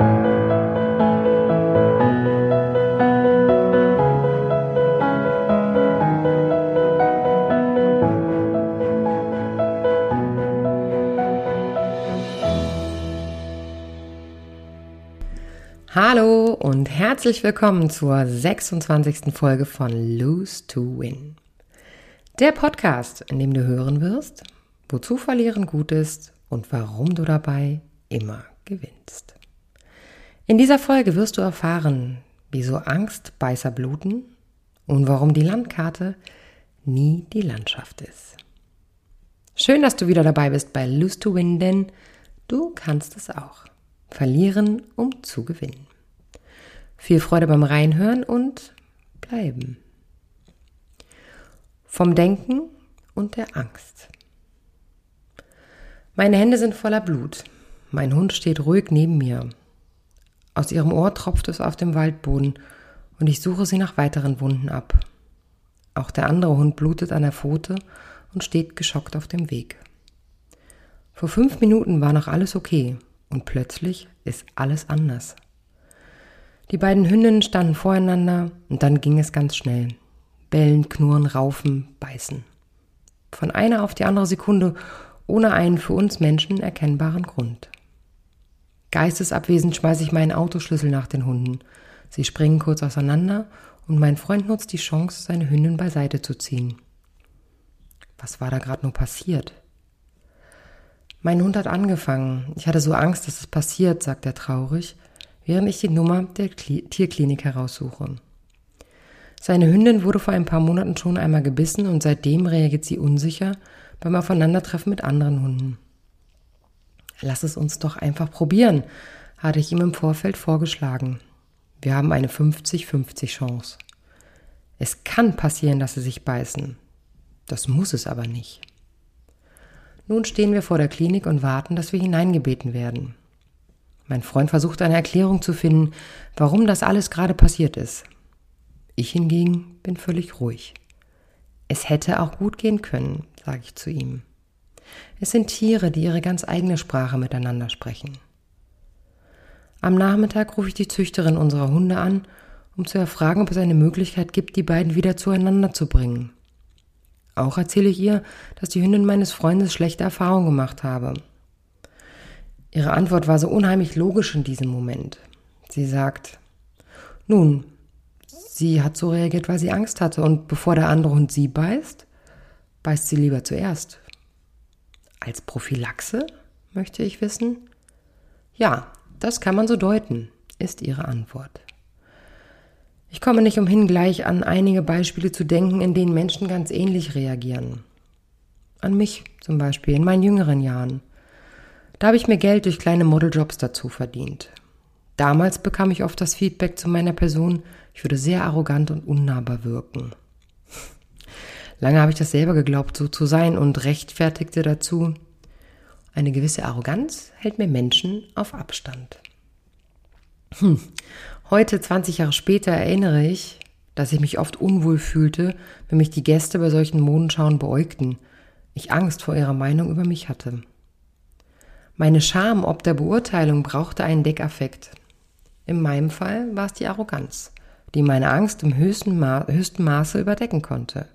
Hallo und herzlich willkommen zur 26. Folge von Lose to Win. Der Podcast, in dem du hören wirst, wozu Verlieren gut ist und warum du dabei immer gewinnst. In dieser Folge wirst du erfahren, wieso Angstbeißer bluten und warum die Landkarte nie die Landschaft ist. Schön, dass du wieder dabei bist bei Lose to Win, denn du kannst es auch. Verlieren, um zu gewinnen. Viel Freude beim Reinhören und bleiben. Vom Denken und der Angst. Meine Hände sind voller Blut. Mein Hund steht ruhig neben mir. Aus ihrem Ohr tropft es auf dem Waldboden und ich suche sie nach weiteren Wunden ab. Auch der andere Hund blutet an der Pfote und steht geschockt auf dem Weg. Vor fünf Minuten war noch alles okay und plötzlich ist alles anders. Die beiden Hündinnen standen voreinander und dann ging es ganz schnell. Bellen, knurren, raufen, beißen. Von einer auf die andere Sekunde ohne einen für uns Menschen erkennbaren Grund. Geistesabwesend schmeiße ich meinen Autoschlüssel nach den Hunden. Sie springen kurz auseinander und mein Freund nutzt die Chance, seine Hündin beiseite zu ziehen. Was war da gerade nur passiert? Mein Hund hat angefangen. Ich hatte so Angst, dass es passiert, sagt er traurig, während ich die Nummer der Kli Tierklinik heraussuche. Seine Hündin wurde vor ein paar Monaten schon einmal gebissen und seitdem reagiert sie unsicher beim Aufeinandertreffen mit anderen Hunden. Lass es uns doch einfach probieren, hatte ich ihm im Vorfeld vorgeschlagen. Wir haben eine 50-50 Chance. Es kann passieren, dass sie sich beißen. Das muss es aber nicht. Nun stehen wir vor der Klinik und warten, dass wir hineingebeten werden. Mein Freund versucht eine Erklärung zu finden, warum das alles gerade passiert ist. Ich hingegen bin völlig ruhig. Es hätte auch gut gehen können, sage ich zu ihm. Es sind Tiere, die ihre ganz eigene Sprache miteinander sprechen. Am Nachmittag rufe ich die Züchterin unserer Hunde an, um zu erfragen, ob es eine Möglichkeit gibt, die beiden wieder zueinander zu bringen. Auch erzähle ich ihr, dass die Hündin meines Freundes schlechte Erfahrungen gemacht habe. Ihre Antwort war so unheimlich logisch in diesem Moment. Sie sagt, nun, sie hat so reagiert, weil sie Angst hatte und bevor der andere Hund sie beißt, beißt sie lieber zuerst. Als Prophylaxe, möchte ich wissen? Ja, das kann man so deuten, ist ihre Antwort. Ich komme nicht umhin, gleich an einige Beispiele zu denken, in denen Menschen ganz ähnlich reagieren. An mich zum Beispiel in meinen jüngeren Jahren. Da habe ich mir Geld durch kleine Modeljobs dazu verdient. Damals bekam ich oft das Feedback zu meiner Person, ich würde sehr arrogant und unnahbar wirken. Lange habe ich das selber geglaubt, so zu sein und rechtfertigte dazu, eine gewisse Arroganz hält mir Menschen auf Abstand. Hm. Heute, 20 Jahre später, erinnere ich, dass ich mich oft unwohl fühlte, wenn mich die Gäste bei solchen Modenschauen beäugten. Ich Angst vor ihrer Meinung über mich hatte. Meine Scham ob der Beurteilung brauchte einen Deckaffekt. In meinem Fall war es die Arroganz, die meine Angst im höchsten, Ma höchsten Maße überdecken konnte.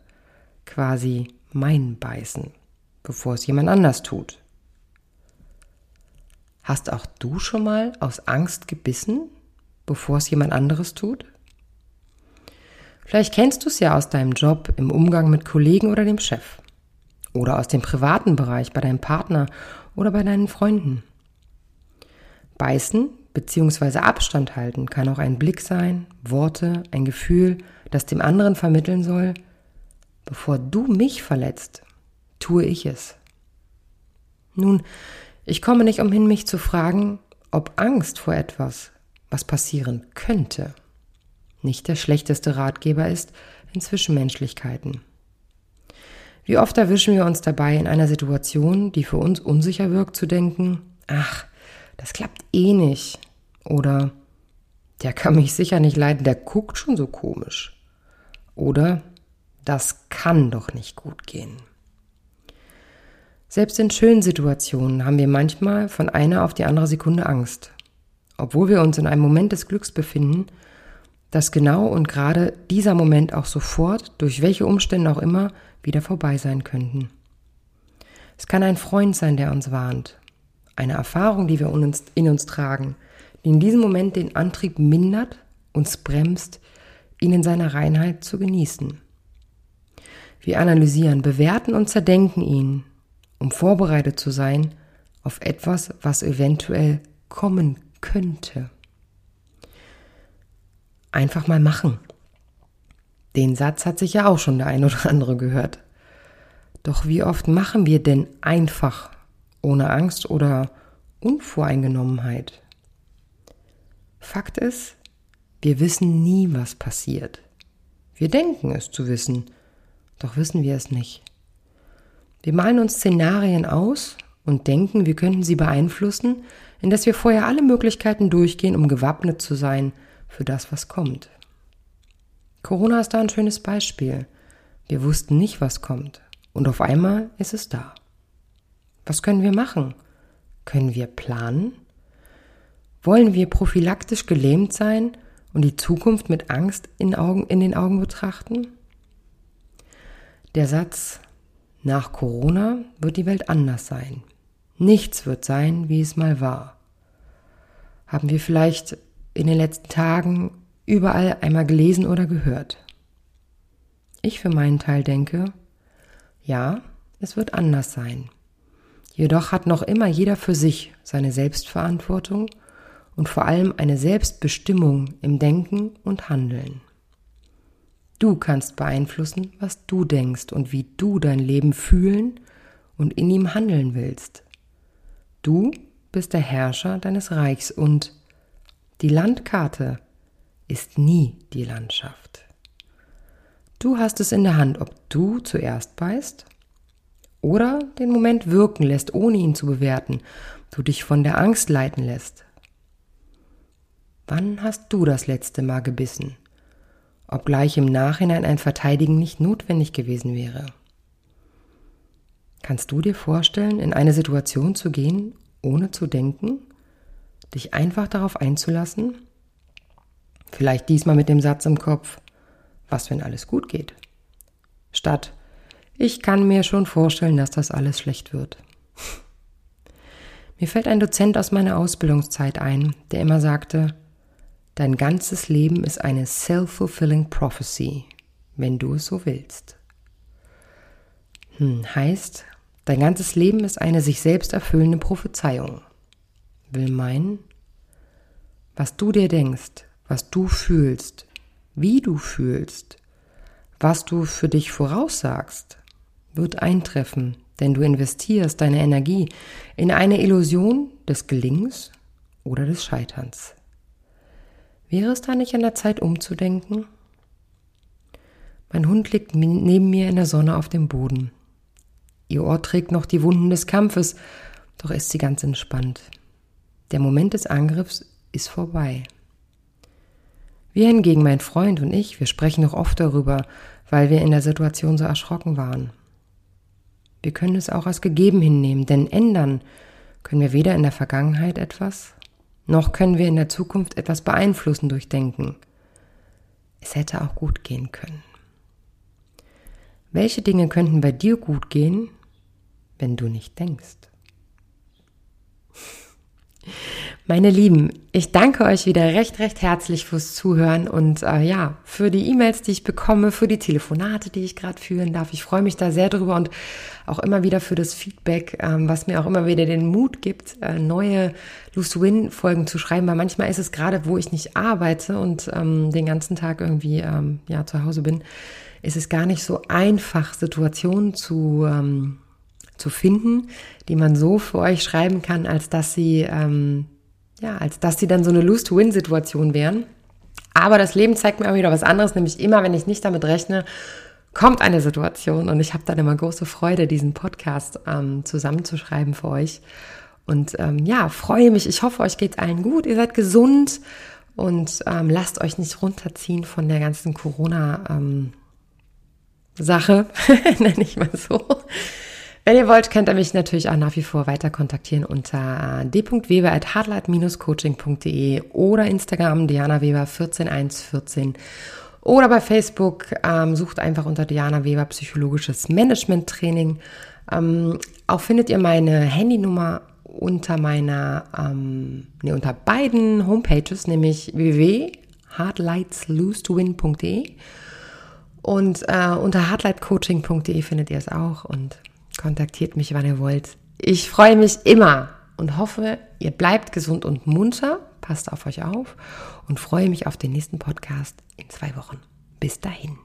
Quasi mein Beißen, bevor es jemand anders tut. Hast auch du schon mal aus Angst gebissen? bevor es jemand anderes tut? Vielleicht kennst du es ja aus deinem Job, im Umgang mit Kollegen oder dem Chef. Oder aus dem privaten Bereich bei deinem Partner oder bei deinen Freunden. Beißen bzw. Abstand halten kann auch ein Blick sein, Worte, ein Gefühl, das dem anderen vermitteln soll, bevor du mich verletzt, tue ich es. Nun, ich komme nicht umhin, mich zu fragen, ob Angst vor etwas was passieren könnte, nicht der schlechteste Ratgeber ist in Zwischenmenschlichkeiten. Wie oft erwischen wir uns dabei in einer Situation, die für uns unsicher wirkt, zu denken, ach, das klappt eh nicht. Oder der kann mich sicher nicht leiden, der guckt schon so komisch. Oder das kann doch nicht gut gehen. Selbst in schönen Situationen haben wir manchmal von einer auf die andere Sekunde Angst obwohl wir uns in einem Moment des Glücks befinden, dass genau und gerade dieser Moment auch sofort, durch welche Umstände auch immer, wieder vorbei sein könnten. Es kann ein Freund sein, der uns warnt, eine Erfahrung, die wir in uns, tragen, die in diesem Moment den Antrieb mindert, uns bremst, ihn in seiner Reinheit zu genießen. Wir analysieren, bewerten und zerdenken ihn, um vorbereitet zu sein auf etwas, was eventuell kommen könnte. Einfach mal machen. Den Satz hat sich ja auch schon der ein oder andere gehört. Doch wie oft machen wir denn einfach, ohne Angst oder Unvoreingenommenheit? Fakt ist, wir wissen nie, was passiert. Wir denken es zu wissen, doch wissen wir es nicht. Wir malen uns Szenarien aus und denken, wir könnten sie beeinflussen, indes wir vorher alle Möglichkeiten durchgehen, um gewappnet zu sein für das, was kommt. Corona ist da ein schönes Beispiel. Wir wussten nicht, was kommt. Und auf einmal ist es da. Was können wir machen? Können wir planen? Wollen wir prophylaktisch gelähmt sein und die Zukunft mit Angst in, Augen, in den Augen betrachten? Der Satz, nach Corona wird die Welt anders sein. Nichts wird sein, wie es mal war. Haben wir vielleicht in den letzten Tagen überall einmal gelesen oder gehört. Ich für meinen Teil denke, ja, es wird anders sein. Jedoch hat noch immer jeder für sich seine Selbstverantwortung und vor allem eine Selbstbestimmung im Denken und Handeln. Du kannst beeinflussen, was du denkst und wie du dein Leben fühlen und in ihm handeln willst. Du bist der Herrscher deines Reichs und die Landkarte ist nie die Landschaft. Du hast es in der Hand, ob du zuerst beißt oder den Moment wirken lässt, ohne ihn zu bewerten, du dich von der Angst leiten lässt. Wann hast du das letzte Mal gebissen? Obgleich im Nachhinein ein Verteidigen nicht notwendig gewesen wäre. Kannst du dir vorstellen, in eine Situation zu gehen, ohne zu denken, dich einfach darauf einzulassen? Vielleicht diesmal mit dem Satz im Kopf, was wenn alles gut geht? Statt, ich kann mir schon vorstellen, dass das alles schlecht wird. Mir fällt ein Dozent aus meiner Ausbildungszeit ein, der immer sagte, dein ganzes Leben ist eine self-fulfilling prophecy, wenn du es so willst. Hm, heißt, dein ganzes Leben ist eine sich selbst erfüllende Prophezeiung. Will meinen, was du dir denkst, was du fühlst, wie du fühlst, was du für dich voraussagst, wird eintreffen, denn du investierst deine Energie in eine Illusion des Gelingens oder des Scheiterns. Wäre es da nicht an der Zeit umzudenken? Mein Hund liegt neben mir in der Sonne auf dem Boden. Ihr Ohr trägt noch die Wunden des Kampfes, doch ist sie ganz entspannt. Der Moment des Angriffs ist vorbei. Wir hingegen, mein Freund und ich, wir sprechen noch oft darüber, weil wir in der Situation so erschrocken waren. Wir können es auch als gegeben hinnehmen, denn ändern können wir weder in der Vergangenheit etwas, noch können wir in der Zukunft etwas beeinflussen durch Denken. Es hätte auch gut gehen können. Welche Dinge könnten bei dir gut gehen, wenn du nicht denkst? Meine Lieben, ich danke euch wieder recht, recht herzlich fürs Zuhören und äh, ja, für die E-Mails, die ich bekomme, für die Telefonate, die ich gerade führen darf. Ich freue mich da sehr drüber und auch immer wieder für das Feedback, ähm, was mir auch immer wieder den Mut gibt, äh, neue Loose Win Folgen zu schreiben, weil manchmal ist es gerade, wo ich nicht arbeite und ähm, den ganzen Tag irgendwie ähm, ja zu Hause bin, ist es gar nicht so einfach, Situationen zu ähm, zu finden, die man so für euch schreiben kann, als dass sie ähm, ja, als dass sie dann so eine Lose-to-Win-Situation wären. Aber das Leben zeigt mir auch wieder was anderes, nämlich immer, wenn ich nicht damit rechne, kommt eine Situation und ich habe dann immer große Freude, diesen Podcast ähm, zusammenzuschreiben für euch. Und ähm, ja, freue mich. Ich hoffe, euch geht allen gut. Ihr seid gesund und ähm, lasst euch nicht runterziehen von der ganzen Corona-Sache, ähm, nenne ich mal so. Wenn ihr wollt, könnt ihr mich natürlich auch nach wie vor weiter kontaktieren unter d.weber.hardlight-coaching.de oder Instagram Diana Weber 14114 oder bei Facebook ähm, sucht einfach unter Diana Weber psychologisches Management Training. Ähm, auch findet ihr meine Handynummer unter meiner, ähm, nee, unter beiden Homepages, nämlich www.hardlightslose2win.de und äh, unter hardlightcoaching.de findet ihr es auch. Und kontaktiert mich, wann ihr wollt. Ich freue mich immer und hoffe, ihr bleibt gesund und munter, passt auf euch auf und freue mich auf den nächsten Podcast in zwei Wochen. Bis dahin.